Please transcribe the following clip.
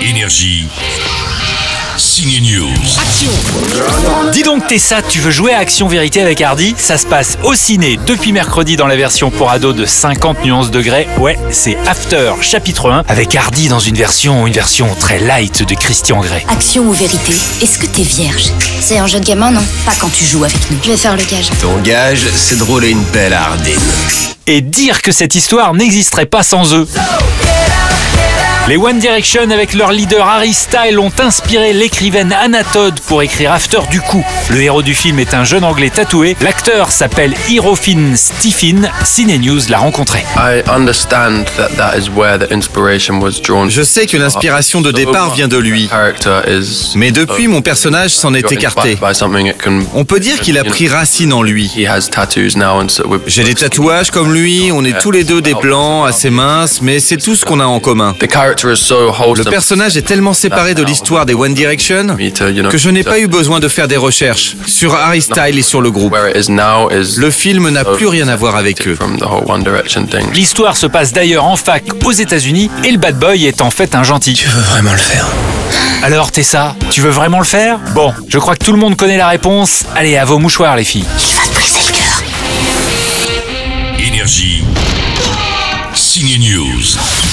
Énergie. Signe News. Dis donc Tessa, tu veux jouer à Action Vérité avec Hardy? Ça se passe au ciné depuis mercredi dans la version pour ados de 50 nuances degrés. Ouais, c'est After chapitre 1 avec Hardy dans une version une version très light de Christian Grey. Action ou vérité Est-ce que t'es vierge? C'est un jeu de gamin, non? Pas quand tu joues avec nous. Je vais faire le gage. Ton gage, c'est de rouler une pelle à Hardin. Et dire que cette histoire n'existerait pas sans eux. Les One Direction avec leur leader Harry Styles ont inspiré l'écrivaine Anna Todd pour écrire After du coup. Le héros du film est un jeune anglais tatoué. L'acteur s'appelle Hirofin Stephen. Cine News l'a rencontré. I understand that that is where the inspiration was drawn. Je sais que l'inspiration de départ vient de lui. Mais depuis, mon personnage s'en est écarté. On peut dire qu'il a pris racine en lui. He has tattoos now and so we're J'ai des tatouages comme lui, on est tous les deux des blancs, assez minces, mais c'est tout ce qu'on a en commun. The character is so Le personnage est tellement séparé de l'histoire des One Direction que je n'ai to- pas eu besoin de faire des recherches sur Harry Styles et sur le groupe. Le film n'a plus rien à voir avec eux. L'histoire se passe d'ailleurs en fac aux États-Unis et le bad boy est en fait un gentil. Tu veux vraiment le faire? Alors Tessa, tu veux vraiment le faire? Bon, je crois que tout le monde connaît la réponse. Allez, à vos mouchoirs les filles. Il va te briser le cœur. Énergie. Signe News.